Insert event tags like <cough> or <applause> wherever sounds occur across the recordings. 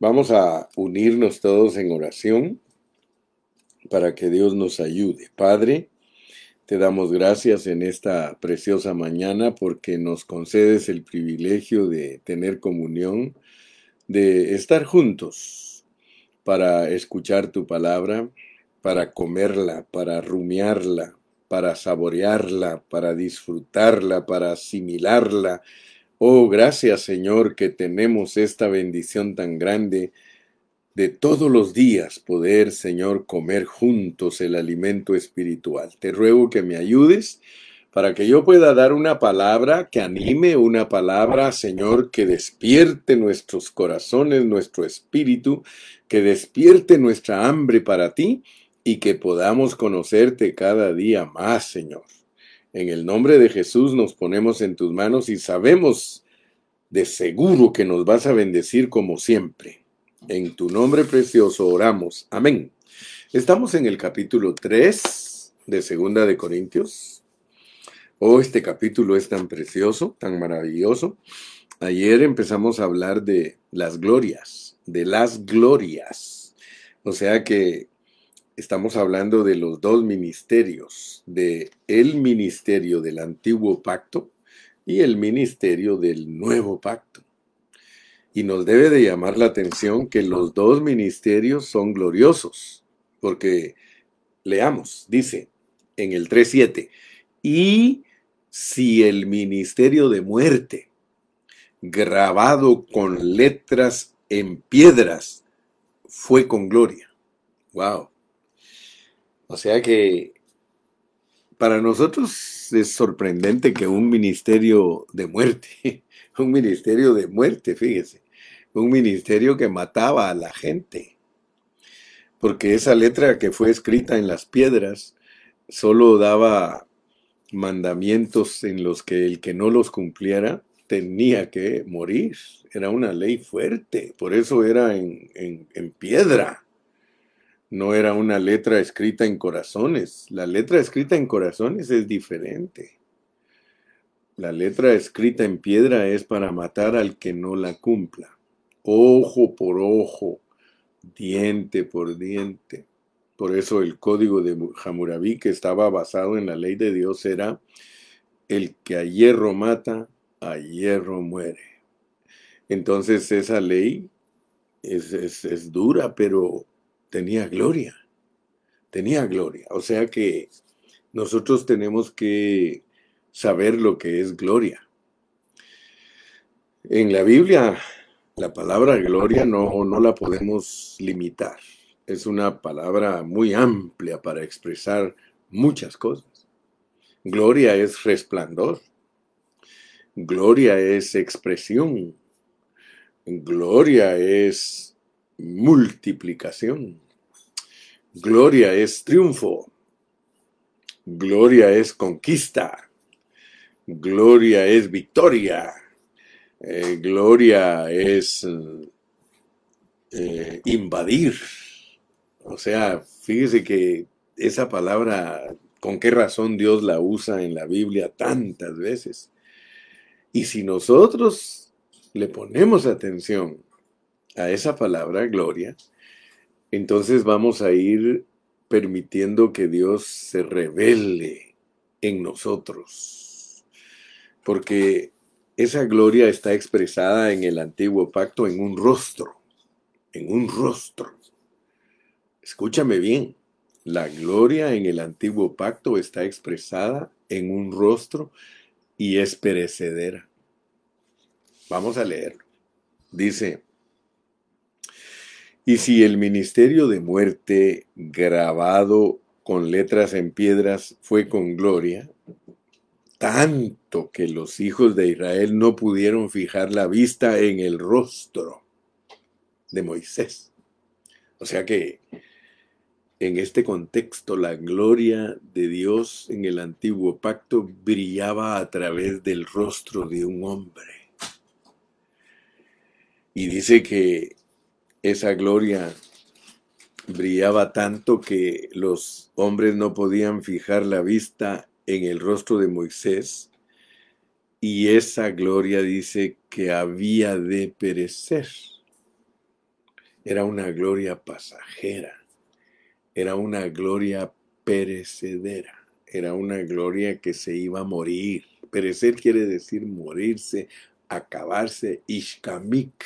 Vamos a unirnos todos en oración para que Dios nos ayude. Padre, te damos gracias en esta preciosa mañana porque nos concedes el privilegio de tener comunión, de estar juntos para escuchar tu palabra, para comerla, para rumiarla, para saborearla, para disfrutarla, para asimilarla. Oh, gracias Señor que tenemos esta bendición tan grande de todos los días poder, Señor, comer juntos el alimento espiritual. Te ruego que me ayudes para que yo pueda dar una palabra que anime, una palabra, Señor, que despierte nuestros corazones, nuestro espíritu, que despierte nuestra hambre para ti y que podamos conocerte cada día más, Señor. En el nombre de Jesús nos ponemos en tus manos y sabemos de seguro que nos vas a bendecir como siempre. En tu nombre precioso oramos. Amén. Estamos en el capítulo 3 de Segunda de Corintios. Oh, este capítulo es tan precioso, tan maravilloso. Ayer empezamos a hablar de las glorias, de las glorias. O sea que estamos hablando de los dos ministerios, de el ministerio del antiguo pacto y el ministerio del nuevo pacto. Y nos debe de llamar la atención que los dos ministerios son gloriosos, porque leamos, dice en el 3.7, y si el ministerio de muerte, grabado con letras en piedras, fue con gloria. Wow. O sea que para nosotros es sorprendente que un ministerio de muerte, <laughs> un ministerio de muerte, fíjese, un ministerio que mataba a la gente, porque esa letra que fue escrita en las piedras solo daba mandamientos en los que el que no los cumpliera tenía que morir. Era una ley fuerte, por eso era en, en piedra no era una letra escrita en corazones. La letra escrita en corazones es diferente. La letra escrita en piedra es para matar al que no la cumpla. Ojo por ojo, diente por diente. Por eso el código de Hammurabi, que estaba basado en la ley de Dios, era el que a hierro mata, a hierro muere. Entonces esa ley es, es dura, pero tenía gloria, tenía gloria. O sea que nosotros tenemos que saber lo que es gloria. En la Biblia, la palabra gloria no, no la podemos limitar. Es una palabra muy amplia para expresar muchas cosas. Gloria es resplandor. Gloria es expresión. Gloria es multiplicación. Gloria es triunfo. Gloria es conquista. Gloria es victoria. Eh, gloria es eh, invadir. O sea, fíjese que esa palabra, con qué razón Dios la usa en la Biblia tantas veces. Y si nosotros le ponemos atención a esa palabra, gloria, entonces vamos a ir permitiendo que Dios se revele en nosotros. Porque esa gloria está expresada en el antiguo pacto en un rostro, en un rostro. Escúchame bien, la gloria en el antiguo pacto está expresada en un rostro y es perecedera. Vamos a leerlo. Dice, y si el ministerio de muerte grabado con letras en piedras fue con gloria, tanto que los hijos de Israel no pudieron fijar la vista en el rostro de Moisés. O sea que en este contexto la gloria de Dios en el antiguo pacto brillaba a través del rostro de un hombre. Y dice que esa gloria brillaba tanto que los hombres no podían fijar la vista en el rostro de Moisés y esa gloria dice que había de perecer. era una gloria pasajera, era una gloria perecedera, era una gloria que se iba a morir. Perecer quiere decir morirse, acabarse, ishkamik.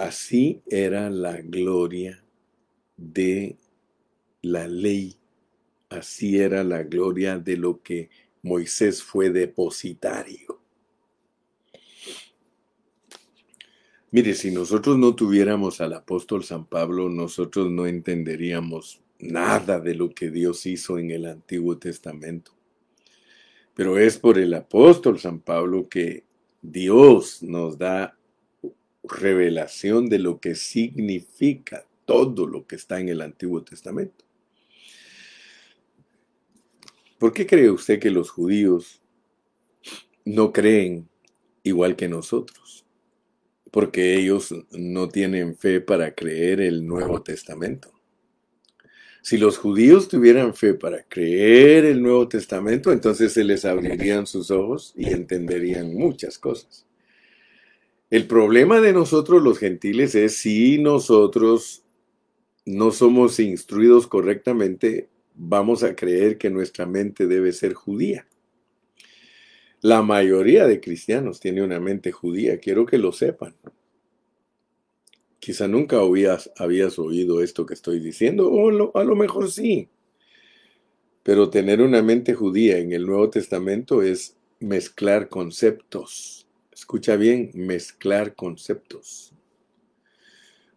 Así era la gloria de la ley, así era la gloria de lo que Moisés fue depositario. Mire, si nosotros no tuviéramos al apóstol San Pablo, nosotros no entenderíamos nada de lo que Dios hizo en el Antiguo Testamento. Pero es por el apóstol San Pablo que Dios nos da revelación de lo que significa todo lo que está en el Antiguo Testamento. ¿Por qué cree usted que los judíos no creen igual que nosotros? porque ellos no tienen fe para creer el Nuevo Testamento. Si los judíos tuvieran fe para creer el Nuevo Testamento, entonces se les abrirían sus ojos y entenderían muchas cosas. El problema de nosotros los gentiles es si nosotros no somos instruidos correctamente, vamos a creer que nuestra mente debe ser judía. La mayoría de cristianos tiene una mente judía, quiero que lo sepan. Quizá nunca habías, oído esto que estoy diciendo, o a lo mejor sí. Pero tener una mente judía en el Nuevo Testamento es mezclar conceptos. Escucha bien, mezclar conceptos.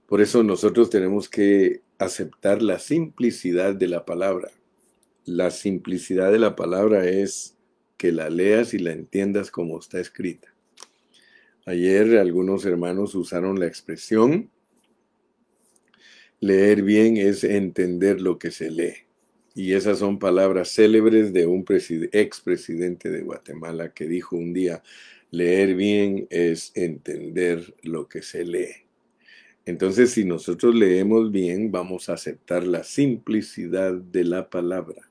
Por eso nosotros tenemos que aceptar la simplicidad de la palabra. La simplicidad de la palabra es que la leas y la entiendas como está escrita. Ayer algunos hermanos usaron la expresión, leer bien es entender lo que se lee. Y esas son palabras célebres de un expresidente de Guatemala que dijo un día, leer bien es entender lo que se lee. Entonces, si nosotros leemos bien, vamos a aceptar la simplicidad de la palabra.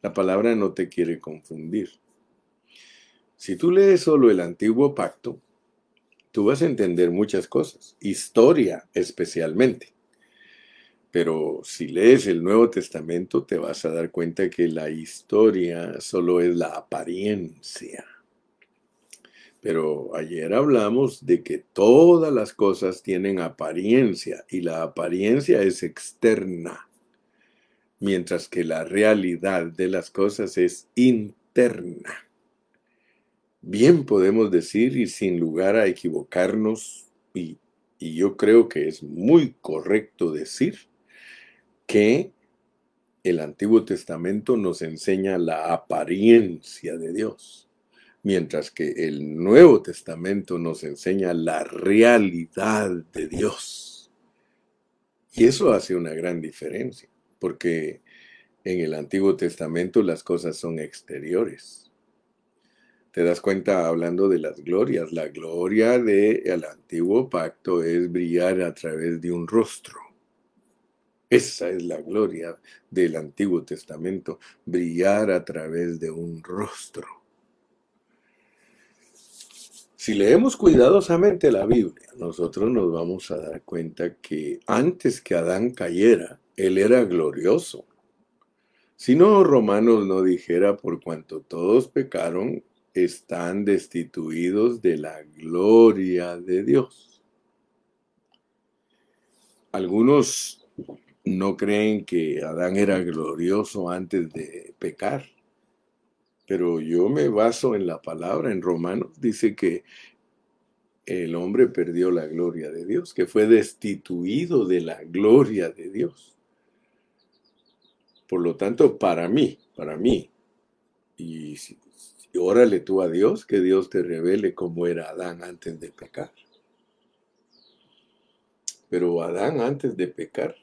La palabra no te quiere confundir. Si tú lees solo el antiguo pacto, tú vas a entender muchas cosas, historia especialmente. Pero si lees el Nuevo Testamento, te vas a dar cuenta que la historia solo es la apariencia. Pero ayer hablamos de que todas las cosas tienen apariencia y la apariencia es externa, mientras que la realidad de las cosas es interna. Bien podemos decir y sin lugar a equivocarnos, y, yo creo que es muy correcto decir, que el Antiguo Testamento nos enseña la apariencia de Dios, mientras que el Nuevo Testamento nos enseña la realidad de Dios. Y eso hace una gran diferencia, porque en el Antiguo Testamento las cosas son exteriores te das cuenta hablando de las glorias. La gloria del antiguo pacto es brillar a través de un rostro. Esa es la gloria del Antiguo Testamento, brillar a través de un rostro. Si leemos cuidadosamente la Biblia, nosotros nos vamos a dar cuenta que antes que Adán cayera, él era glorioso. Si no, Romanos no dijera, por cuanto todos pecaron, están destituidos de la gloria de Dios. Algunos no creen que Adán era glorioso antes de pecar, pero yo me baso en la palabra, en Romanos, dice que el hombre perdió la gloria de Dios, que fue destituido de la gloria de Dios. Por lo tanto, para mí, para mí, y órale tú a Dios, que Dios te revele cómo era Adán antes de pecar. Pero Adán antes de pecar,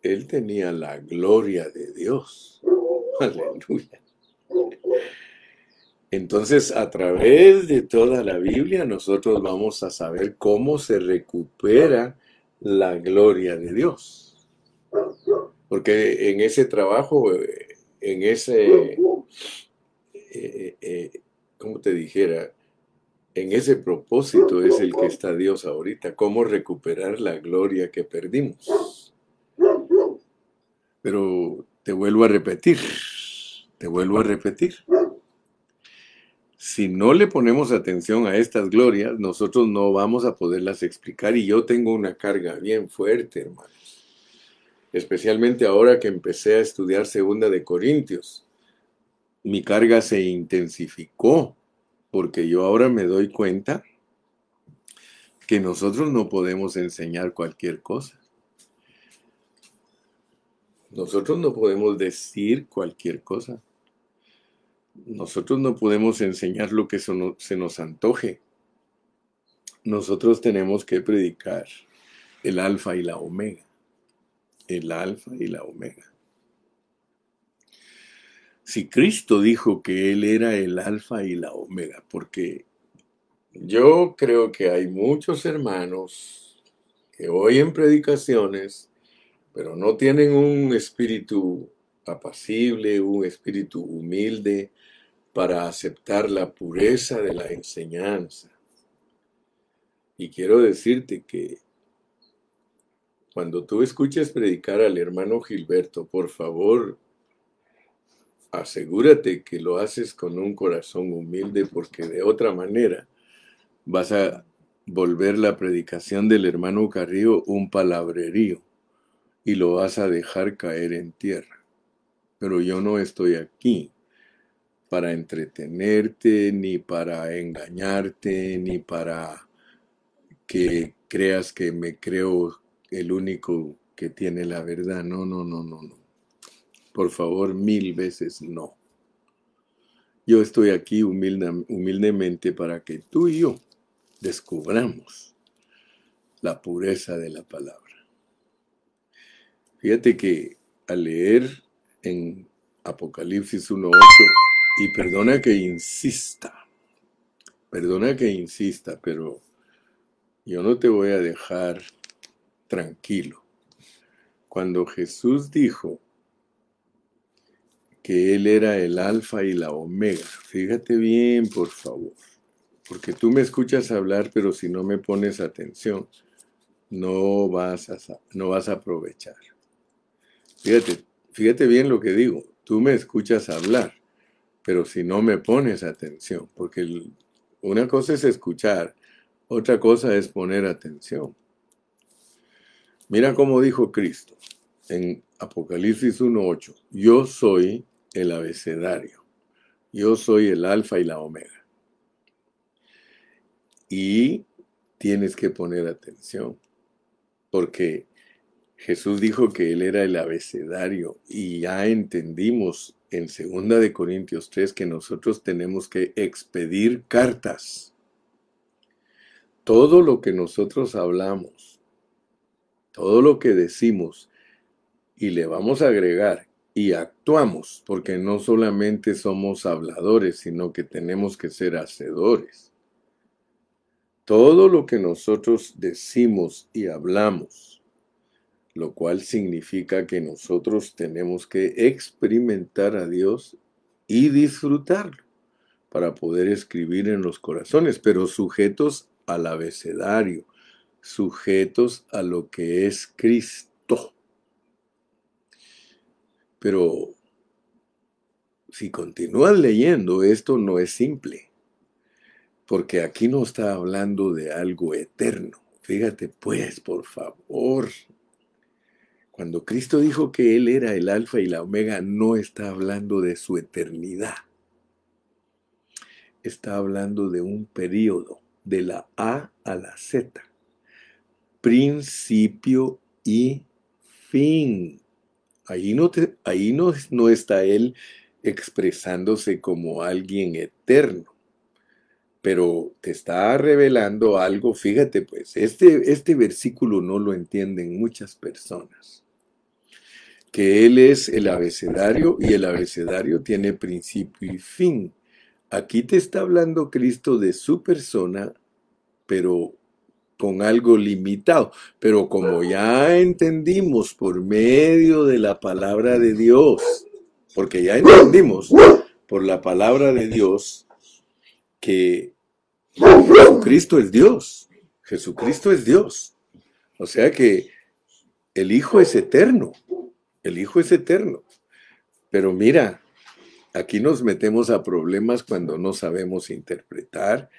él tenía la gloria de Dios. <laughs> Aleluya. Entonces, a través de toda la Biblia, nosotros vamos a saber cómo se recupera la gloria de Dios. Porque en ese trabajo, en ese eh, eh, como te dijera, en ese propósito es el que está Dios ahorita, cómo recuperar la gloria que perdimos. Pero te vuelvo a repetir, te vuelvo a repetir. Si no le ponemos atención a estas glorias, nosotros no vamos a poderlas explicar y yo tengo una carga bien fuerte, hermanos. Especialmente ahora que empecé a estudiar Segunda de Corintios. Mi carga se intensificó porque yo ahora me doy cuenta que nosotros no podemos enseñar cualquier cosa. Nosotros no podemos decir cualquier cosa. Nosotros no podemos enseñar lo que se nos antoje. Nosotros tenemos que predicar el alfa y la omega. El alfa y la omega. Si Cristo dijo que Él era el alfa y la omega, porque yo creo que hay muchos hermanos que oyen predicaciones, pero no tienen un espíritu apacible, un espíritu humilde para aceptar la pureza de la enseñanza. Y quiero decirte que cuando tú escuches predicar al hermano Gilberto, por favor, asegúrate que lo haces con un corazón humilde porque de otra manera vas a volver la predicación del hermano Carrillo un palabrerío y lo vas a dejar caer en tierra. Pero yo no estoy aquí para entretenerte, ni para engañarte, ni para que creas que me creo el único que tiene la verdad. No, no, no, no, no. Por favor, mil veces no. Yo estoy aquí humildemente para que tú y yo descubramos la pureza de la palabra. Fíjate que al leer en Apocalipsis 1.8, y perdona que insista, perdona que insista, pero yo no te voy a dejar tranquilo. Cuando Jesús dijo que Él era el alfa y la omega. Fíjate bien, por favor, porque tú me escuchas hablar, pero si no me pones atención, no vas a, no vas a aprovechar. Fíjate, fíjate bien lo que digo. Tú me escuchas hablar, pero si no me pones atención, porque una cosa es escuchar, otra cosa es poner atención. Mira cómo dijo Cristo en Apocalipsis 1.8, yo soy el abecedario. Yo soy el alfa y la omega. Y tienes que poner atención, porque Jesús dijo que Él era el abecedario y ya entendimos en 2 de Corintios 3 que nosotros tenemos que expedir cartas. Todo lo que nosotros hablamos, todo lo que decimos, y le vamos a agregar y actuamos, porque no solamente somos habladores, sino que tenemos que ser hacedores. Todo lo que nosotros decimos y hablamos, lo cual significa que nosotros tenemos que experimentar a Dios y disfrutarlo para poder escribir en los corazones, pero sujetos al abecedario, sujetos a lo que es Cristo. Pero si continúan leyendo, esto no es simple, porque aquí no está hablando de algo eterno. Fíjate pues, por favor, cuando Cristo dijo que Él era el alfa y la omega, no está hablando de su eternidad. Está hablando de un periodo, de la A a la Z, principio y fin. Ahí no, no está él expresándose como alguien eterno, pero te está revelando algo. Fíjate pues, este, este versículo no lo entienden muchas personas que Él es el abecedario y el abecedario tiene principio y fin. Aquí te está hablando Cristo de su persona, pero con algo limitado. Pero como ya entendimos por medio de la palabra de Dios, porque ya entendimos por la palabra de Dios que Jesucristo es Dios. Jesucristo es Dios. O sea que el Hijo es eterno. El Hijo es eterno. Pero mira, aquí nos metemos a problemas cuando no sabemos interpretar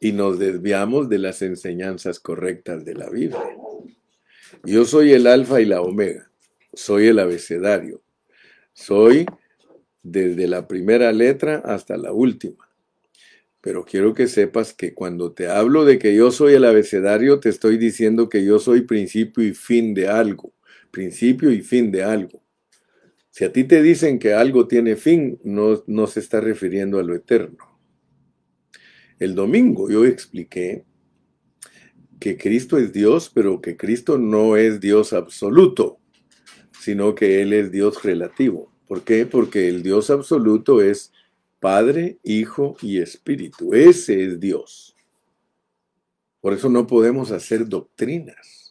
y nos desviamos de las enseñanzas correctas de la Biblia. Yo soy el alfa y la omega, soy el abecedario, soy desde la primera letra hasta la última. Pero quiero que sepas que cuando te hablo de que yo soy el abecedario, te estoy diciendo que yo soy principio y fin de algo, principio y fin de algo. Si a ti te dicen que algo tiene fin, no, se está refiriendo a lo eterno. El domingo yo expliqué que Cristo es Dios, pero que Cristo no es Dios absoluto, sino que Él es Dios relativo. ¿Por qué? Porque el Dios absoluto es Padre, Hijo y Espíritu. Ese es Dios. Por eso no podemos hacer doctrinas.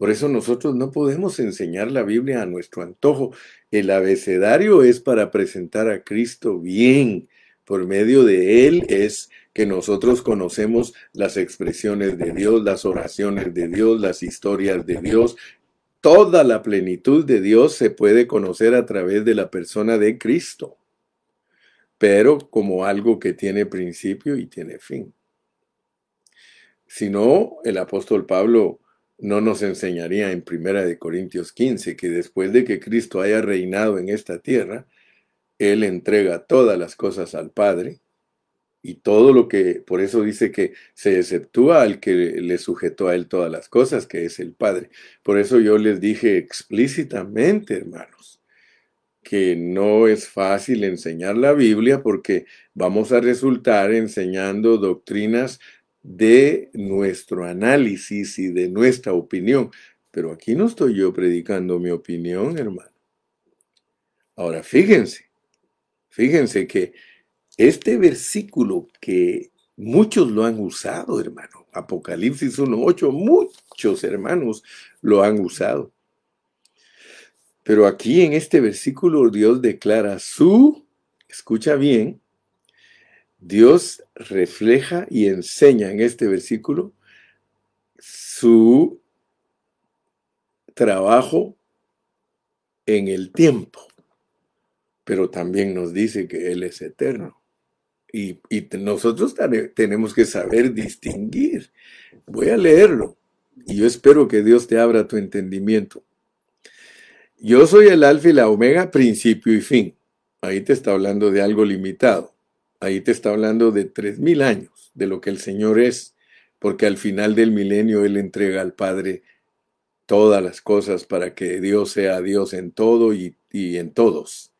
Por eso nosotros no podemos enseñar la Biblia a nuestro antojo. El abecedario es para presentar a Cristo bien. Por medio de Él es que nosotros conocemos las expresiones de Dios, las oraciones de Dios, las historias de Dios. Toda la plenitud de Dios se puede conocer a través de la persona de Cristo pero como algo que tiene principio y tiene fin. Si no, el apóstol Pablo no nos enseñaría en Primera de Corintios 15 que después de que Cristo haya reinado en esta tierra, él entrega todas las cosas al Padre y todo lo que, por eso dice que se exceptúa al que le sujetó a él todas las cosas, que es el Padre. Por eso yo les dije explícitamente, hermanos, que no es fácil enseñar la Biblia porque vamos a resultar enseñando doctrinas de nuestro análisis y de nuestra opinión. Pero aquí no estoy yo predicando mi opinión, hermano. Ahora, fíjense, fíjense que este versículo que muchos lo han usado, hermano, Apocalipsis 1.8, muchos hermanos lo han usado. Pero aquí en este versículo Dios declara su, escucha bien, Dios refleja y enseña en este versículo su trabajo en el tiempo, pero también nos dice que Él es eterno. Y, nosotros tenemos que saber distinguir. Voy a leerlo y yo espero que Dios te abra tu entendimiento. Yo soy el alfa y la omega, principio y fin. Ahí te está hablando de algo limitado. Ahí te está hablando de tres mil años, de lo que el Señor es, porque al final del milenio Él entrega al Padre todas las cosas para que Dios sea Dios en todo y, en todos.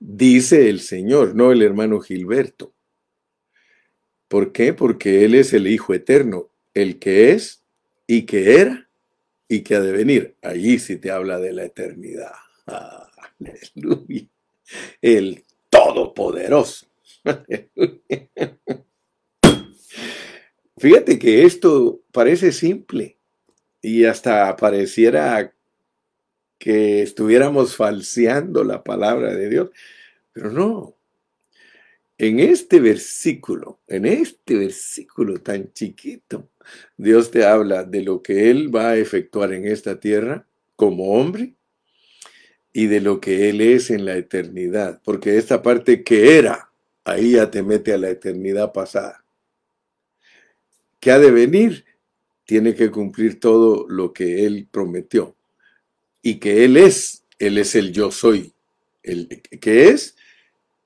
Dice el Señor, no el hermano Gilberto. ¿Por qué? Porque Él es el Hijo eterno, el que es y que era y que ha de venir. Allí sí te habla de la eternidad. <laughs> Aleluya. El Todopoderoso. <laughs> Fíjate que esto parece simple y hasta pareciera que estuviéramos falseando la palabra de Dios, pero no. En este versículo, en este versículo tan chiquito, Dios te habla de lo que Él va a efectuar en esta tierra como hombre y de lo que Él es en la eternidad, porque esta parte que era, ahí ya te mete a la eternidad pasada. ¿Qué ha de venir? Tiene que cumplir todo lo que Él prometió. Y que Él es, Él es el yo soy. El que es,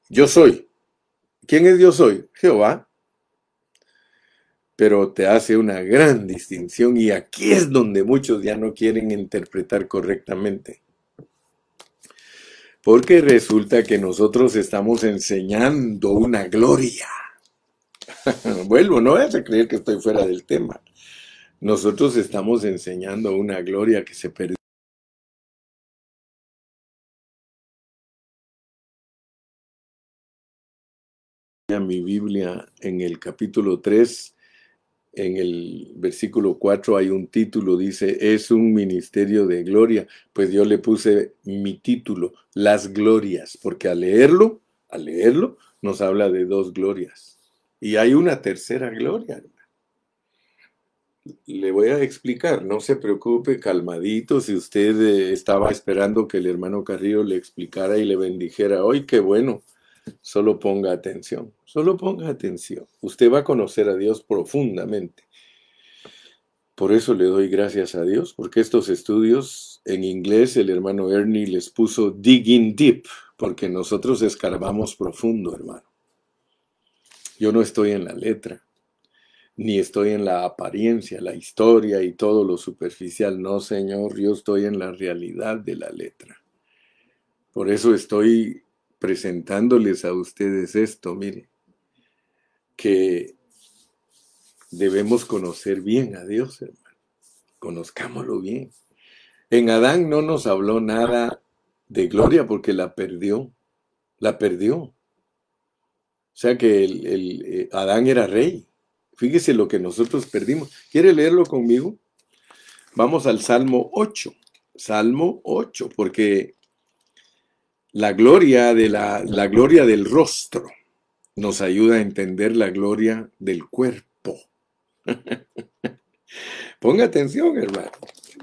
yo soy. ¿Quién es Dios hoy? Jehová. Pero te hace una gran distinción y aquí es donde muchos ya no quieren interpretar correctamente. Porque resulta que nosotros estamos enseñando una gloria. <laughs> Vuelvo, no vayas a creer que estoy fuera del tema. Nosotros estamos enseñando una gloria que se perdió mi Biblia en el capítulo 3, en el versículo 4 hay un título, dice, es un ministerio de gloria. Pues yo le puse mi título, las glorias, porque al leerlo, al leerlo, nos habla de dos glorias. Y hay una tercera gloria. Le voy a explicar, no se preocupe, calmadito, si usted eh, estaba esperando que el hermano Carrillo le explicara y le bendijera hoy, qué bueno, solo ponga atención, solo ponga atención. Usted va a conocer a Dios profundamente. Por eso le doy gracias a Dios, porque estos estudios en inglés el hermano Ernie les puso digging deep, porque nosotros escarbamos profundo, hermano. Yo no estoy en la letra, ni estoy en la apariencia, la historia y todo lo superficial. No, Señor, yo estoy en la realidad de la letra. Por eso estoy presentándoles a ustedes esto, mire, que debemos conocer bien a Dios, hermano. Conozcámoslo bien. En Adán no nos habló nada de gloria porque la perdió. La perdió. O sea que el, eh, Adán era rey. Fíjese lo que nosotros perdimos. ¿Quiere leerlo conmigo? Vamos al Salmo 8. Salmo 8, porque la gloria de la, la gloria del rostro nos ayuda a entender la gloria del cuerpo. <laughs> Ponga atención, hermano.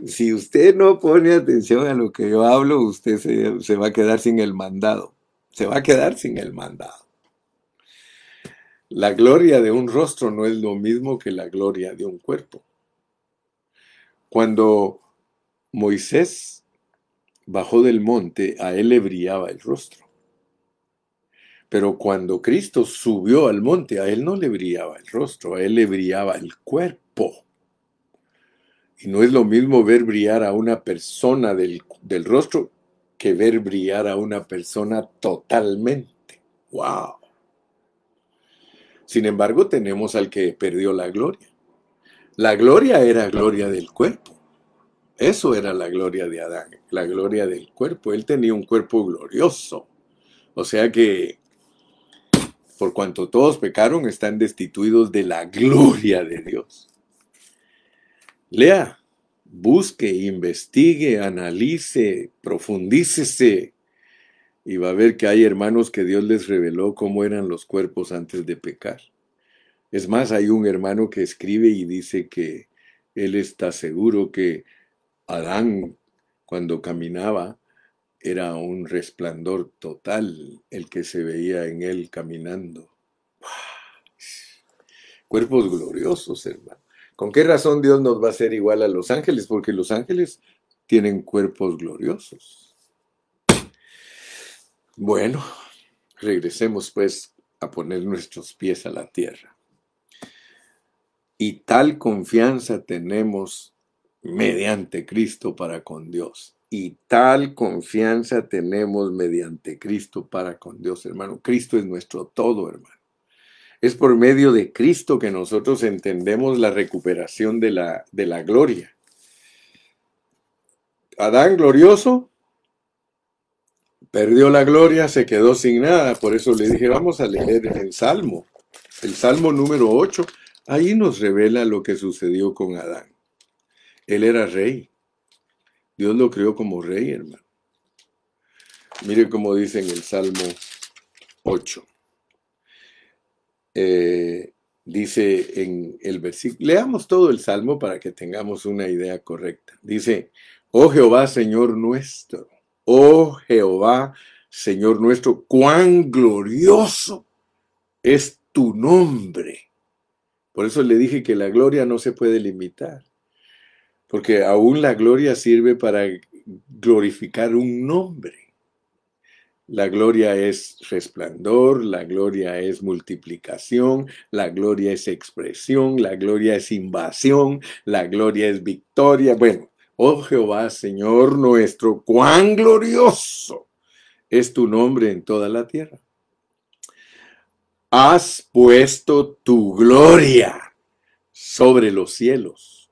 Si usted no pone atención a lo que yo hablo, usted se, se va a quedar sin el mandado. Se va a quedar sin el mandado. La gloria de un rostro no es lo mismo que la gloria de un cuerpo. Cuando Moisés bajó del monte, a él le brillaba el rostro. Pero cuando Cristo subió al monte, a él no le brillaba el rostro, a él le brillaba el cuerpo. Y no es lo mismo ver brillar a una persona del, rostro que ver brillar a una persona totalmente. ¡Wow! Sin embargo, tenemos al que perdió la gloria. La gloria era gloria del cuerpo. Eso era la gloria de Adán, la gloria del cuerpo. Él tenía un cuerpo glorioso. O sea que por cuanto todos pecaron, están destituidos de la gloria de Dios. Lea, busque, investigue, analice, profundícese y va a ver que hay hermanos que Dios les reveló cómo eran los cuerpos antes de pecar. Es más, hay un hermano que escribe y dice que él está seguro que Adán, cuando caminaba, era un resplandor total el que se veía en él caminando. Cuerpos gloriosos, hermano. ¿Con qué razón Dios nos va a hacer igual a los ángeles? Porque los ángeles tienen cuerpos gloriosos. Bueno, regresemos pues a poner nuestros pies a la tierra. Y tal confianza tenemos mediante Cristo para con Dios y tal confianza tenemos mediante Cristo para con Dios, hermano. Cristo es nuestro todo, hermano. Es por medio de Cristo que nosotros entendemos la recuperación de la, de la gloria. Adán glorioso perdió la gloria, se quedó sin nada. Por eso le dije, vamos a leer el Salmo, el Salmo número 8. Ahí nos revela lo que sucedió con Adán. Él era rey Dios lo creó como rey, hermano. Mire cómo dice en el Salmo 8. Eh, dice en el versículo, leamos todo el Salmo para que tengamos una idea correcta. Dice, oh Jehová, Señor nuestro, oh Jehová, Señor nuestro, cuán glorioso es tu nombre. Por eso le dije que la gloria no se puede limitar porque aún la gloria sirve para glorificar un nombre. La gloria es resplandor, la gloria es multiplicación, la gloria es expresión, la gloria es invasión, la gloria es victoria. Bueno, oh Jehová, Señor nuestro, cuán glorioso es tu nombre en toda la tierra. Has puesto tu gloria sobre los cielos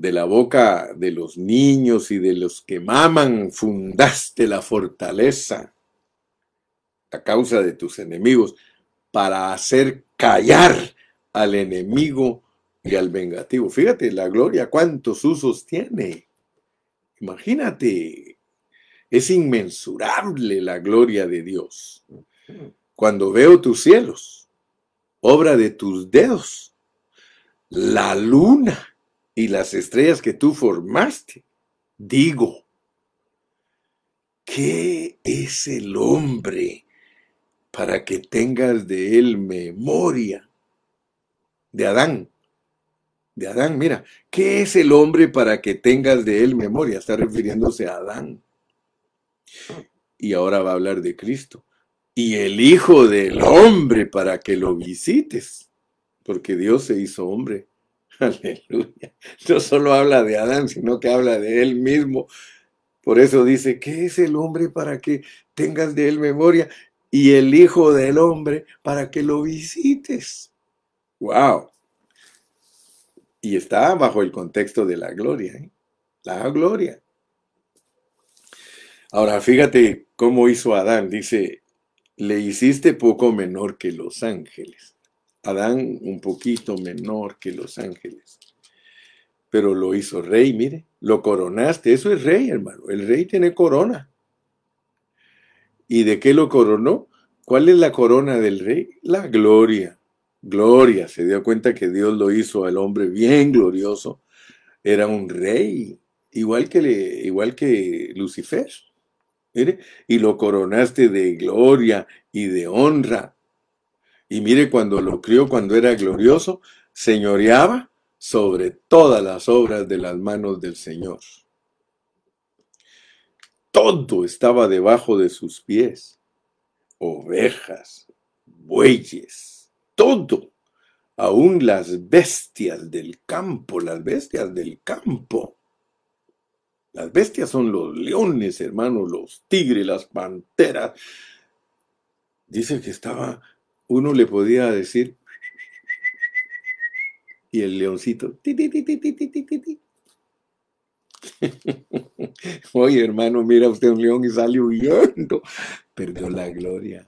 de la boca de los niños y de los que maman fundaste la fortaleza a causa de tus enemigos para hacer callar al enemigo y al vengativo. Fíjate la gloria, cuántos usos tiene. Imagínate, es inmensurable la gloria de Dios. Cuando veo tus cielos, obra de tus dedos, la luna y las estrellas que tú formaste. Digo, ¿qué es el hombre para que tengas de él memoria? De Adán. De Adán, mira, ¿qué es el hombre para que tengas de él memoria? Está refiriéndose a Adán. Y ahora va a hablar de Cristo y el Hijo del Hombre para que lo visites, porque Dios se hizo hombre. <laughs> Aleluya. No solo habla de Adán, sino que habla de él mismo. Por eso dice, ¿qué es el hombre para que tengas de él memoria? Y el Hijo del Hombre para que lo visites. ¡Wow! Y está bajo el contexto de la gloria. ¿eh? La gloria. Ahora, fíjate cómo hizo Adán. Dice, le hiciste poco menor que los ángeles. Adán un poquito menor que los ángeles. Pero lo hizo rey, mire, lo coronaste. Eso es rey, hermano. El rey tiene corona. ¿Y de qué lo coronó? ¿Cuál es la corona del rey? La gloria. Gloria. Se dio cuenta que Dios lo hizo al hombre bien glorioso. Era un rey, igual que, igual que Lucifer y lo coronaste de gloria y de honra. Y mire, cuando lo crió, cuando era glorioso, señoreaba sobre todas las obras de las manos del Señor. Todo estaba debajo de sus pies. Ovejas, bueyes, todo. Aún las bestias del campo, las bestias del campo. Las bestias son los leones, hermano, los tigres, las panteras. Dice que estaba, uno le podía decir, y el leoncito, ti, ti, ti, <laughs> Oye, hermano, mira usted un león y sale huyendo. Perdió la gloria.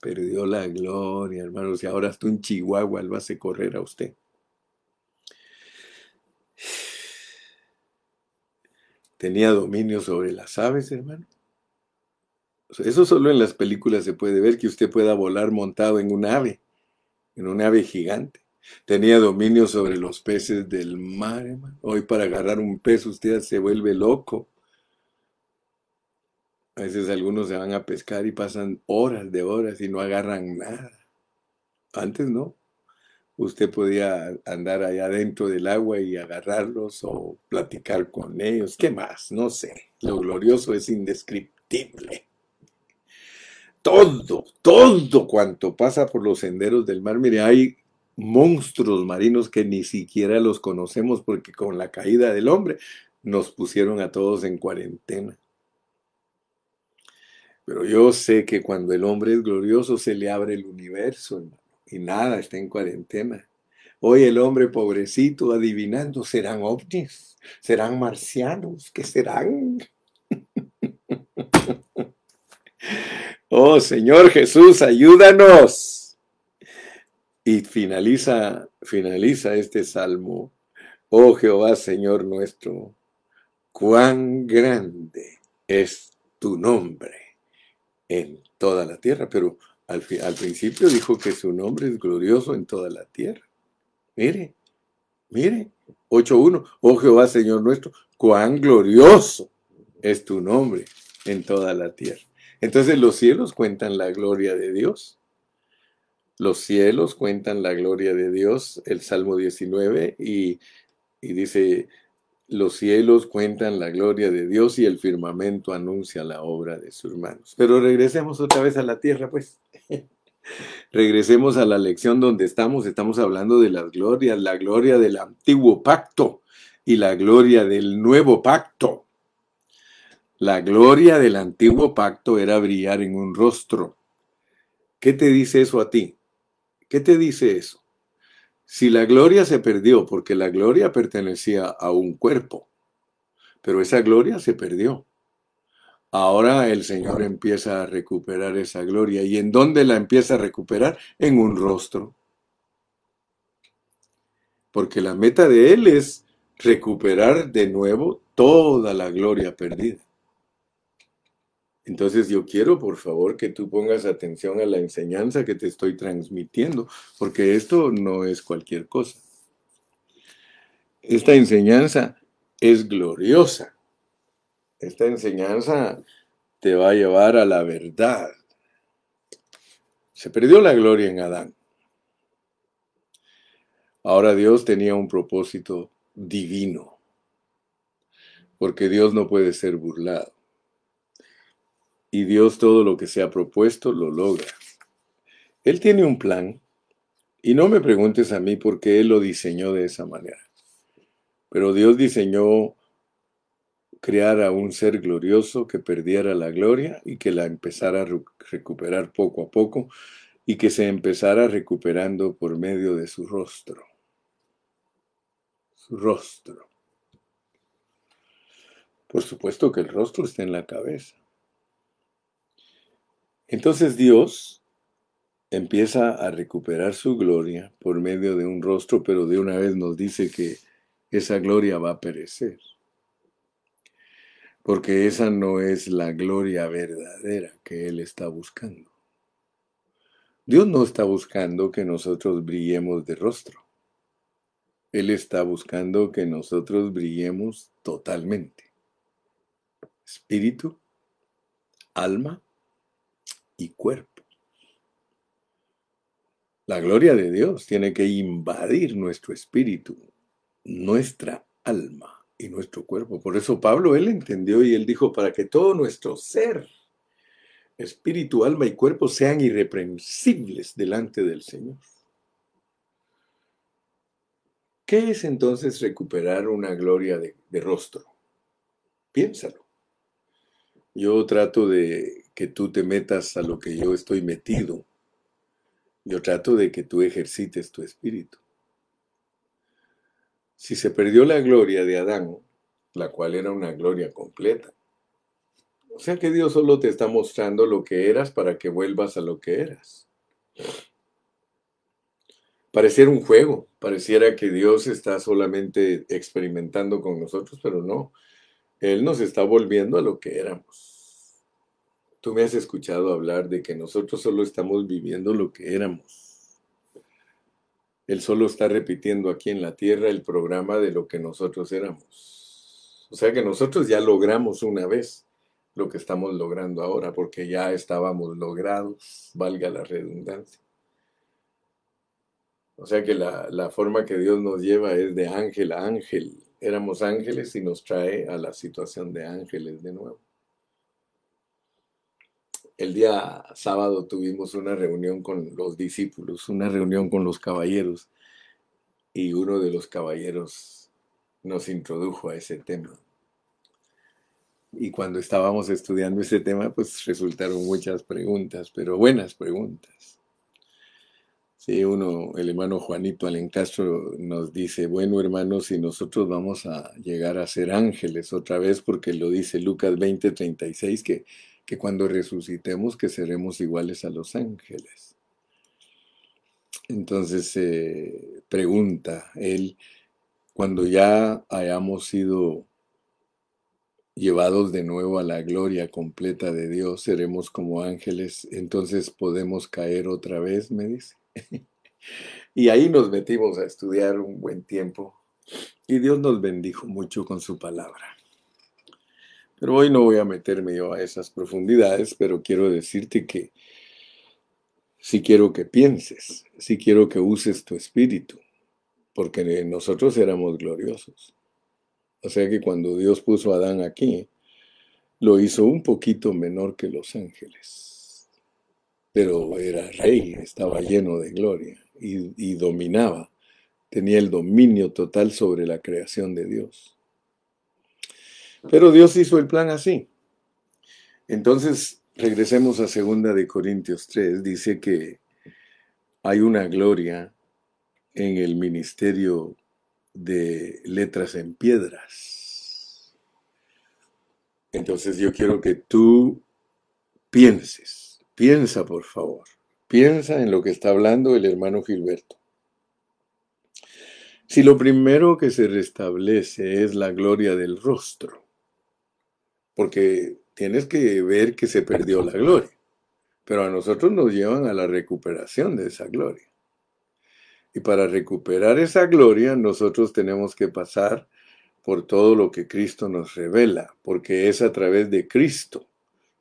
Perdió la gloria, hermano. Si ahora está un chihuahua, a hacer correr a usted. tenía dominio sobre las aves, hermano. Eso solo en las películas se puede ver, que usted pueda volar montado en un ave, en un ave gigante. Tenía dominio sobre los peces del mar, hermano. Hoy para agarrar un pez usted se vuelve loco. A veces algunos se van a pescar y pasan horas de horas y no agarran nada. Antes no usted podía andar allá dentro del agua y agarrarlos o platicar con ellos. ¿Qué más? No sé. Lo glorioso es indescriptible. Todo, todo cuanto pasa por los senderos del mar. Mire, hay monstruos marinos que ni siquiera los conocemos porque con la caída del hombre nos pusieron a todos en cuarentena. Pero yo sé que cuando el hombre es glorioso se le abre el universo, y nada, está en cuarentena. Hoy el hombre pobrecito adivinando, ¿serán ovnis? ¿Serán marcianos? ¿Qué serán? <laughs> oh Señor Jesús, ayúdanos. Y finaliza, finaliza este salmo. Oh Jehová, Señor nuestro, cuán grande es tu nombre en toda la tierra. Pero al, principio dijo que su nombre es glorioso en toda la tierra. Mire, mire, 8.1, oh Jehová Señor nuestro, cuán glorioso es tu nombre en toda la tierra. Entonces los cielos cuentan la gloria de Dios. Los cielos cuentan la gloria de Dios, el Salmo 19, y, y dice, los cielos cuentan la gloria de Dios y el firmamento anuncia la obra de sus manos. Pero regresemos otra vez a la tierra, pues. <laughs> regresemos a la lección donde estamos. Estamos hablando de las glorias, la gloria del antiguo pacto y la gloria del nuevo pacto. La gloria del antiguo pacto era brillar en un rostro. ¿Qué te dice eso a ti? ¿Qué te dice eso? Si la gloria se perdió, porque la gloria pertenecía a un cuerpo, pero esa gloria se perdió. Ahora el Señor empieza a recuperar esa gloria. ¿Y en dónde la empieza a recuperar? En un rostro. Porque la meta de Él es recuperar de nuevo toda la gloria perdida. Entonces yo quiero, por favor, que tú pongas atención a la enseñanza que te estoy transmitiendo, porque esto no es cualquier cosa. Esta enseñanza es gloriosa. Esta enseñanza te va a llevar a la verdad. Se perdió la gloria en Adán. Ahora Dios tenía un propósito divino, porque Dios no puede ser burlado. Y Dios todo lo que se ha propuesto lo logra. Él tiene un plan, y no me preguntes a mí por qué Él lo diseñó de esa manera. Pero Dios diseñó crear a un ser glorioso que perdiera la gloria y que la empezara a recuperar poco a poco y que se empezara recuperando por medio de su rostro. Su rostro. Por supuesto que el rostro está en la cabeza. Entonces Dios empieza a recuperar su gloria por medio de un rostro, pero de una vez nos dice que esa gloria va a perecer. Porque esa no es la gloria verdadera que Él está buscando. Dios no está buscando que nosotros brillemos de rostro. Él está buscando que nosotros brillemos totalmente. Espíritu, alma y cuerpo. La gloria de Dios tiene que invadir nuestro espíritu, nuestra alma y nuestro cuerpo. Por eso Pablo, él entendió y él dijo, para que todo nuestro ser, espíritu, alma y cuerpo sean irreprensibles delante del Señor. ¿Qué es entonces recuperar una gloria de, de rostro? Piénsalo. Yo trato de que tú te metas a lo que yo estoy metido. Yo trato de que tú ejercites tu espíritu. Si se perdió la gloria de Adán, la cual era una gloria completa, o sea que Dios solo te está mostrando lo que eras para que vuelvas a lo que eras. Pareciera un juego, pareciera que Dios está solamente experimentando con nosotros, pero no, Él nos está volviendo a lo que éramos. Tú me has escuchado hablar de que nosotros solo estamos viviendo lo que éramos. Él solo está repitiendo aquí en la tierra el programa de lo que nosotros éramos. O sea que nosotros ya logramos una vez lo que estamos logrando ahora, porque ya estábamos logrados, valga la redundancia. O sea que la, la, forma que Dios nos lleva es de ángel a ángel. Éramos ángeles y nos trae a la situación de ángeles de nuevo. El día sábado tuvimos una reunión con los discípulos, una reunión con los caballeros, y uno de los caballeros nos introdujo a ese tema. Y cuando estábamos estudiando ese tema, pues resultaron muchas preguntas, pero buenas preguntas. Sí, uno, el hermano Juanito Alencastro nos dice, bueno hermanos, si nosotros vamos a llegar a ser ángeles otra vez, porque lo dice Lucas 20:36, que que cuando resucitemos que seremos iguales a los ángeles. Entonces pregunta él, cuando ya hayamos sido llevados de nuevo a la gloria completa de Dios, seremos como ángeles, entonces podemos caer otra vez, me dice. <laughs> y ahí nos metimos a estudiar un buen tiempo y Dios nos bendijo mucho con su palabra. Pero hoy no voy a meterme yo a esas profundidades, pero quiero decirte que si quiero que pienses, si quiero que uses tu espíritu, porque nosotros éramos gloriosos. O sea que cuando Dios puso a Adán aquí, lo hizo un poquito menor que los ángeles, pero era rey, estaba lleno de gloria y, y dominaba, tenía el dominio total sobre la creación de Dios. Pero Dios hizo el plan así. Entonces, regresemos a segunda de Corintios 3, dice que hay una gloria en el ministerio de letras en piedras. Entonces yo quiero que tú pienses, piensa por favor, piensa en lo que está hablando el hermano Gilberto. Si lo primero que se restablece es la gloria del rostro, porque tienes que ver que se perdió la gloria. Pero a nosotros nos llevan a la recuperación de esa gloria. Y para recuperar esa gloria, nosotros tenemos que pasar por todo lo que Cristo nos revela, porque es a través de Cristo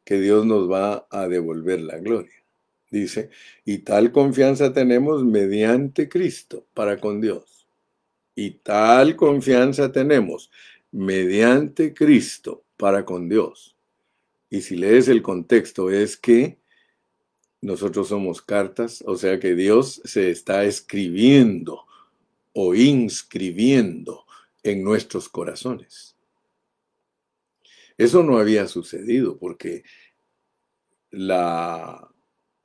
que Dios nos va a devolver la gloria. Dice, y tal confianza tenemos mediante Cristo para con Dios. Y tal confianza tenemos mediante Cristo para con Dios. Y si lees el contexto es que nosotros somos cartas, o sea que Dios se está escribiendo o inscribiendo en nuestros corazones. Eso no había sucedido porque la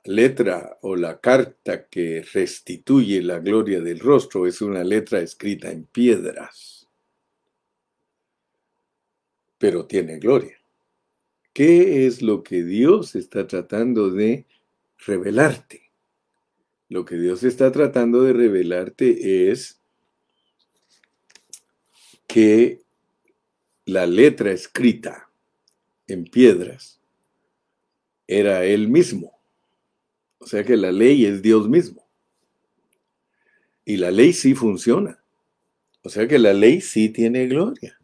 letra o la carta que restituye la gloria del rostro es una letra escrita en piedras, pero tiene gloria. ¿Qué es lo que Dios está tratando de revelarte? Lo que Dios está tratando de revelarte es que la letra escrita en piedras era Él mismo. O sea que la ley es Dios mismo. Y la ley sí funciona. O sea que la ley sí tiene gloria.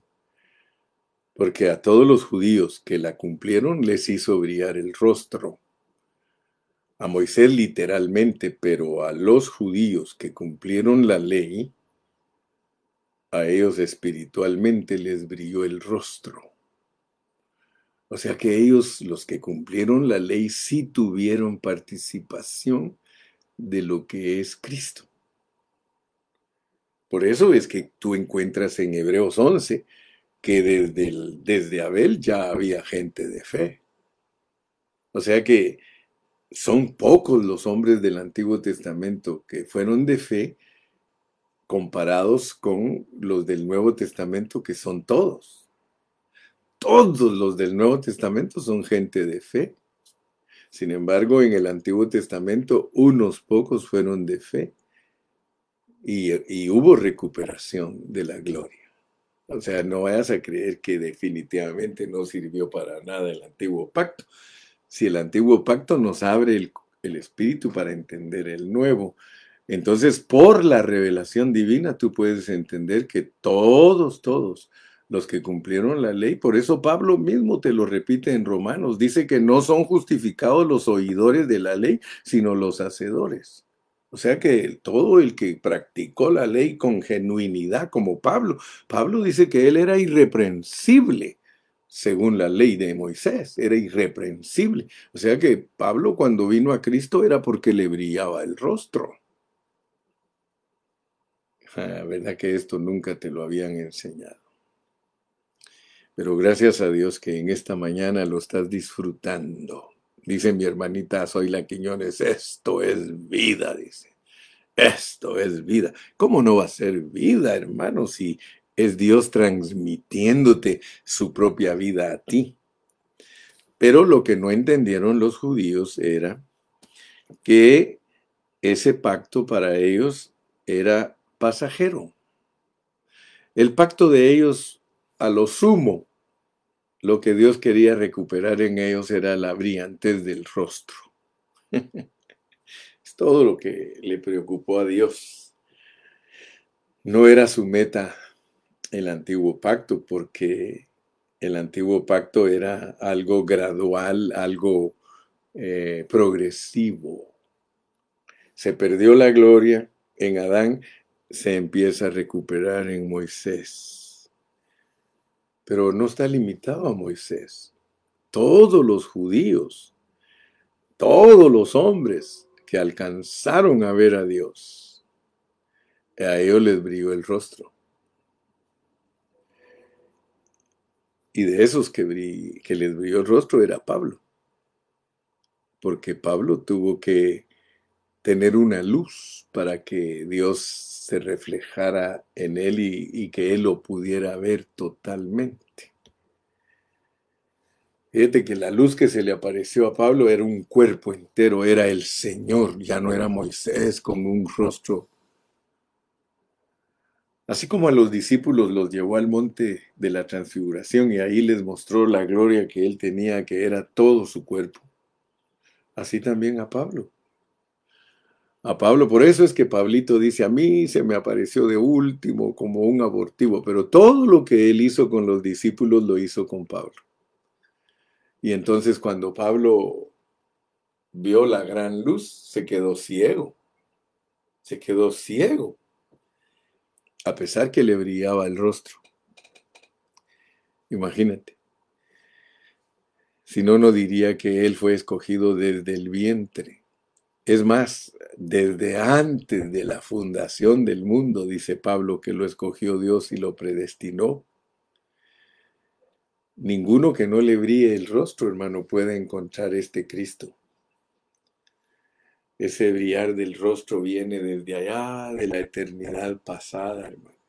Porque a todos los judíos que la cumplieron les hizo brillar el rostro. A Moisés literalmente, pero a los judíos que cumplieron la ley, a ellos espiritualmente les brilló el rostro. O sea que ellos, los que cumplieron la ley, sí tuvieron participación de lo que es Cristo. Por eso es que tú encuentras en Hebreos 11 que desde, desde Abel ya había gente de fe. O sea que son pocos los hombres del Antiguo Testamento que fueron de fe comparados con los del Nuevo Testamento que son todos todos los del Nuevo Testamento son gente de fe. Sin embargo, en el Antiguo Testamento unos pocos fueron de fe y, hubo recuperación de la gloria. O sea, no vayas a creer que definitivamente no sirvió para nada el antiguo pacto. Si el antiguo pacto nos abre el, el espíritu para entender el nuevo, entonces por la revelación divina tú puedes entender que todos, todos los que cumplieron la ley. Por eso Pablo mismo te lo repite en Romanos. Dice que no son justificados los oidores de la ley, sino los hacedores. O sea que todo el que practicó la ley con genuinidad, como Pablo, Pablo dice que él era irreprensible según la ley de Moisés, era irreprensible. O sea que Pablo cuando vino a Cristo era porque le brillaba el rostro. Ah, ¿Verdad que esto nunca te lo habían enseñado? Pero gracias a Dios que en esta mañana lo estás disfrutando. Dice mi hermanita Zoila Quiñones, esto es vida, dice. Esto es vida. ¿Cómo no va a ser vida, hermano, si es Dios transmitiéndote su propia vida a ti? Pero lo que no entendieron los judíos era que ese pacto para ellos era pasajero. El pacto de ellos a lo sumo lo que Dios quería recuperar en ellos era la brillantez del rostro. <laughs> es todo lo que le preocupó a Dios. No era su meta el antiguo pacto, porque el antiguo pacto era algo gradual, algo eh, progresivo. Se perdió la gloria en Adán, se empieza a recuperar en Moisés pero no está limitado a Moisés. Todos los judíos, todos los hombres que alcanzaron a ver a Dios, a ellos les brilló el rostro. Y de esos que, que les brilló el rostro era Pablo. Porque Pablo tuvo que tener una luz para que Dios se reflejara en él y, que él lo pudiera ver totalmente. Fíjate que la luz que se le apareció a Pablo era un cuerpo entero, era el Señor, ya no era Moisés con un rostro Así como a los discípulos los llevó al monte de la transfiguración y ahí les mostró la gloria que él tenía, que era todo su cuerpo. Así también a Pablo. A Pablo, por eso es que Pablito dice, a mí se me apareció de último como un abortivo, pero todo lo que él hizo con los discípulos lo hizo con Pablo. Y entonces cuando Pablo vio la gran luz, se quedó ciego. Se quedó ciego a pesar que le brillaba el rostro. Imagínate. Si no, no diría que él fue escogido desde el vientre. Es más, desde antes de la fundación del mundo, dice Pablo, que lo escogió Dios y lo predestinó. Ninguno que no le brille el rostro, hermano, puede encontrar este Cristo. Ese brillar del rostro viene desde allá, de la eternidad pasada, hermano.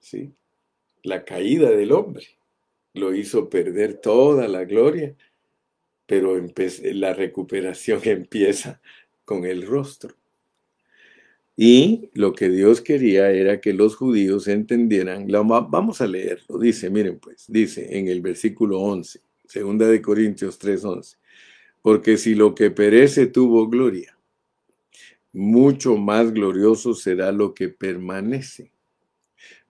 ¿Sí? La caída del hombre lo hizo perder toda la gloria, pero la recuperación <laughs> empieza con el rostro. Y lo que Dios quería era que los judíos entendieran, vamos a leerlo, dice, miren pues, dice en el versículo 11, segunda de Corintios 3:11. Porque si lo que perece tuvo gloria, mucho más glorioso será lo que permanece.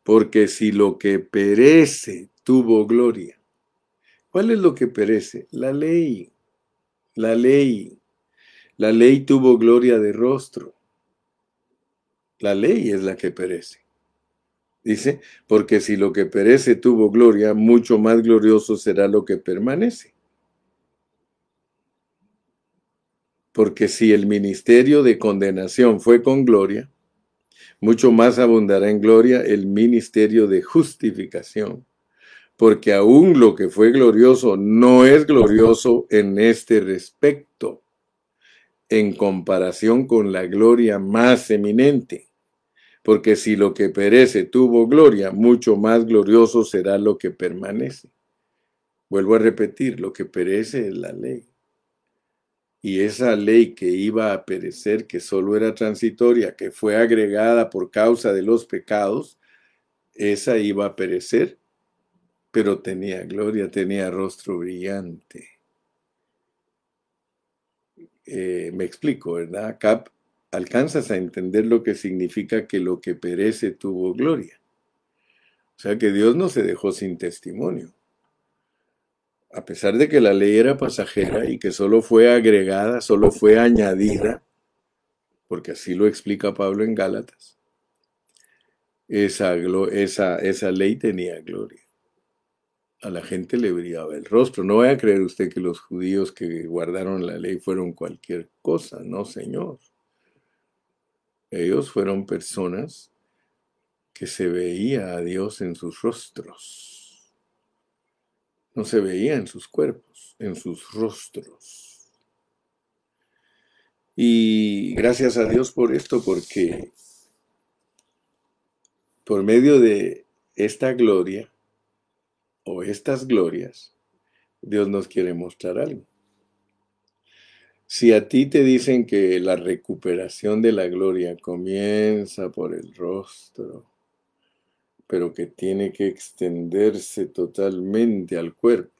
Porque si lo que perece tuvo gloria, ¿cuál es lo que perece? La ley. La ley. La ley tuvo gloria de rostro. La ley es la que perece. Dice, porque si lo que perece tuvo gloria, mucho más glorioso será lo que permanece. porque si el ministerio de condenación fue con gloria, mucho más abundará en gloria el ministerio de justificación, porque aún lo que fue glorioso no es glorioso en este respecto, en comparación con la gloria más eminente. Porque si lo que perece tuvo gloria, mucho más glorioso será lo que permanece. Vuelvo a repetir, lo que perece es la ley y esa ley que iba a perecer, que solo era transitoria, que fue agregada por causa de los pecados, esa iba a perecer, pero tenía gloria, tenía rostro brillante. Eh, me explico, ¿verdad? Cap, alcanzas a entender lo que significa que lo que perece tuvo gloria. O sea que Dios no se dejó sin testimonio a pesar de que la ley era pasajera y que solo fue agregada, solo fue añadida, porque así lo explica Pablo en Gálatas, esa, esa, esa ley tenía gloria. A la gente le brillaba el rostro. No vaya a creer usted que los judíos que guardaron la ley fueron cualquier cosa, no, Señor. Ellos fueron personas que se veía a Dios en sus rostros no se veía en sus cuerpos, en sus rostros. Y gracias a Dios por esto, porque por medio de esta gloria o estas glorias, Dios nos quiere mostrar algo. Si a ti te dicen que la recuperación de la gloria comienza por el rostro, pero que tiene que extenderse totalmente al cuerpo.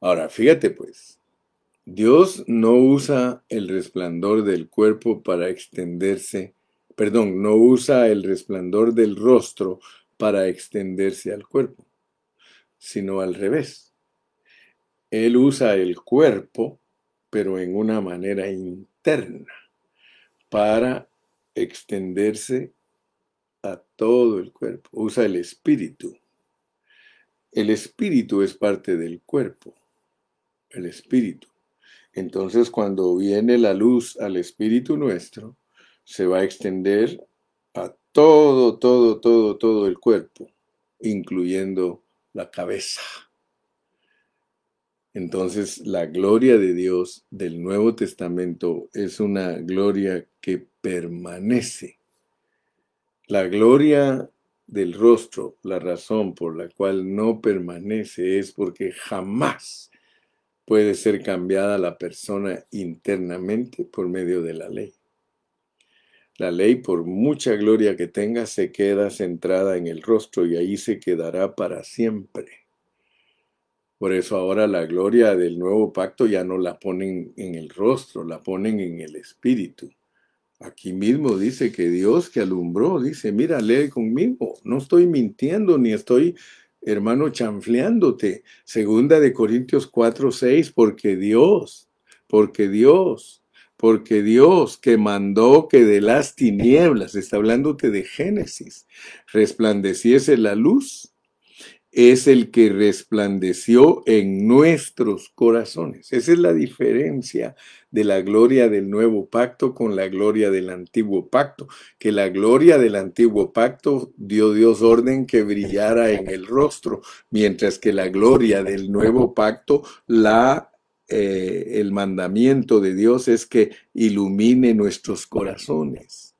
Ahora, fíjate pues, Dios no usa el resplandor del cuerpo para extenderse, perdón, no usa el resplandor del rostro para extenderse al cuerpo, sino al revés. Él usa el cuerpo, pero en una manera interna, para extenderse a todo el cuerpo, usa el espíritu. El espíritu es parte del cuerpo, el espíritu. Entonces cuando viene la luz al espíritu nuestro, se va a extender a todo, todo, todo, todo el cuerpo, incluyendo la cabeza. Entonces la gloria de Dios del Nuevo Testamento es una gloria que permanece la gloria del rostro, la razón por la cual no permanece es porque jamás puede ser cambiada la persona internamente por medio de la ley. La ley, por mucha gloria que tenga, se queda centrada en el rostro y ahí se quedará para siempre. Por eso ahora la gloria del nuevo pacto ya no la ponen en el rostro, la ponen en el espíritu. Aquí mismo dice que Dios que alumbró, dice, mira, lee conmigo, no estoy mintiendo ni estoy, hermano, chanfleándote. Segunda de Corintios 4, 6, porque Dios, porque Dios, porque Dios que mandó que de las tinieblas, está hablándote de Génesis, resplandeciese la luz es el que resplandeció en nuestros corazones. Esa es la diferencia de la gloria del nuevo pacto con la gloria del antiguo pacto, que la gloria del antiguo pacto dio Dios orden que brillara en el rostro, mientras que la gloria del nuevo pacto, la eh, el mandamiento de Dios es que ilumine nuestros corazones.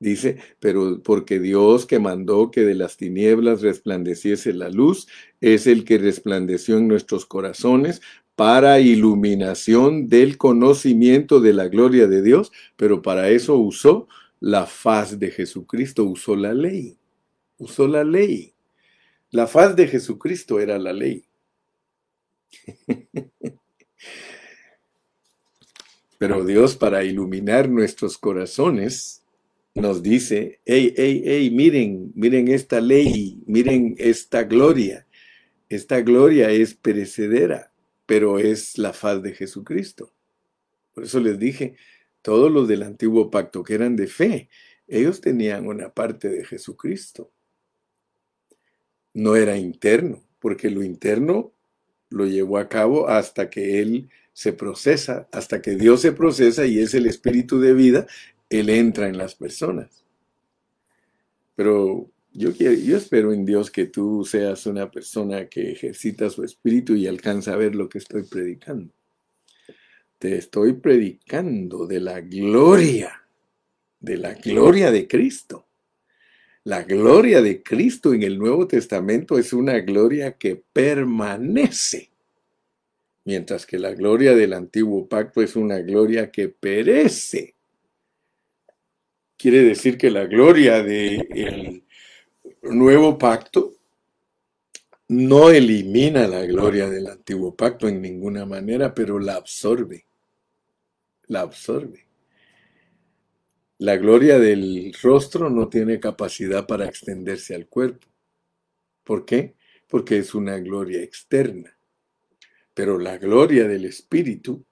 Dice, pero porque Dios que mandó que de las tinieblas resplandeciese la luz, es el que resplandeció en nuestros corazones para iluminación del conocimiento de la gloria de Dios, pero para eso usó la faz de Jesucristo, usó la ley, usó la ley. La faz de Jesucristo era la ley. <laughs> Pero Dios para iluminar nuestros corazones, nos dice, hey, hey, hey, miren, miren esta ley, miren esta gloria. Esta gloria es perecedera, pero es la faz de Jesucristo. Por eso les dije, todos los del antiguo pacto que eran de fe, ellos tenían una parte de Jesucristo. No era interno, porque lo interno lo llevó a cabo hasta que Él se procesa, hasta que Dios se procesa y es el espíritu de vida, él entra en las personas. Pero yo, quiero, yo espero en Dios que tú seas una persona que ejercita su espíritu y alcanza a ver lo que estoy predicando. Te estoy predicando de la gloria, de la gloria de Cristo. La gloria de Cristo en el Nuevo Testamento es una gloria que permanece, mientras que la gloria del antiguo pacto es una gloria que perece. Quiere decir que la gloria del nuevo pacto no elimina la gloria del antiguo pacto en ninguna manera, pero la absorbe. La absorbe. La gloria del rostro no tiene capacidad para extenderse al cuerpo. ¿Por qué? Porque es una gloria externa. Pero la gloria del espíritu,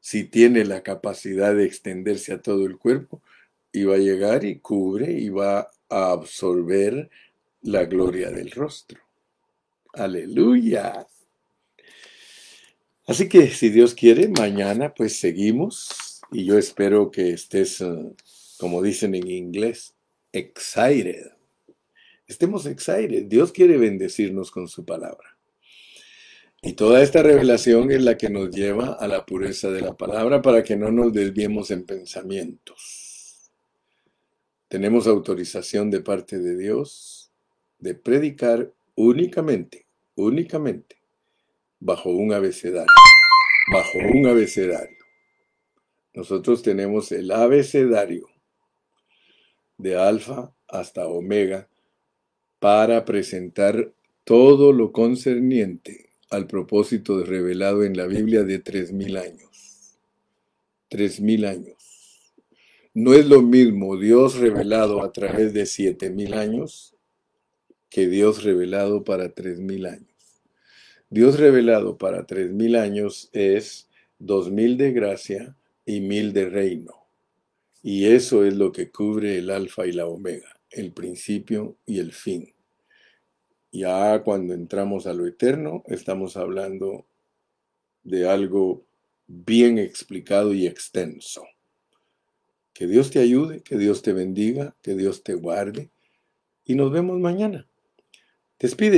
si tiene la capacidad de extenderse a todo el cuerpo, y va a llegar y cubre y va a absorber la gloria del rostro. Aleluya. Así que si Dios quiere, mañana pues seguimos y yo espero que estés, eh, como dicen en inglés, excited. Estemos excited. Dios quiere bendecirnos con su palabra. Y toda esta revelación es la que nos lleva a la pureza de la palabra para que no nos desviemos en pensamientos. Tenemos autorización de parte de Dios de predicar únicamente, únicamente, bajo un abecedario, bajo un abecedario. Nosotros tenemos el abecedario de alfa hasta omega para presentar todo lo concerniente al propósito revelado en la Biblia de tres mil años. Tres mil años. No es lo mismo Dios revelado a través de siete mil años que Dios revelado para tres mil años. Dios revelado para tres mil años es dos mil de gracia y mil de reino. Y eso es lo que cubre el alfa y la omega, el principio y el fin. Ya cuando entramos a lo eterno, estamos hablando de algo bien explicado y extenso. Que Dios te ayude, que Dios te bendiga, que Dios te guarde. Y nos vemos mañana. Despide.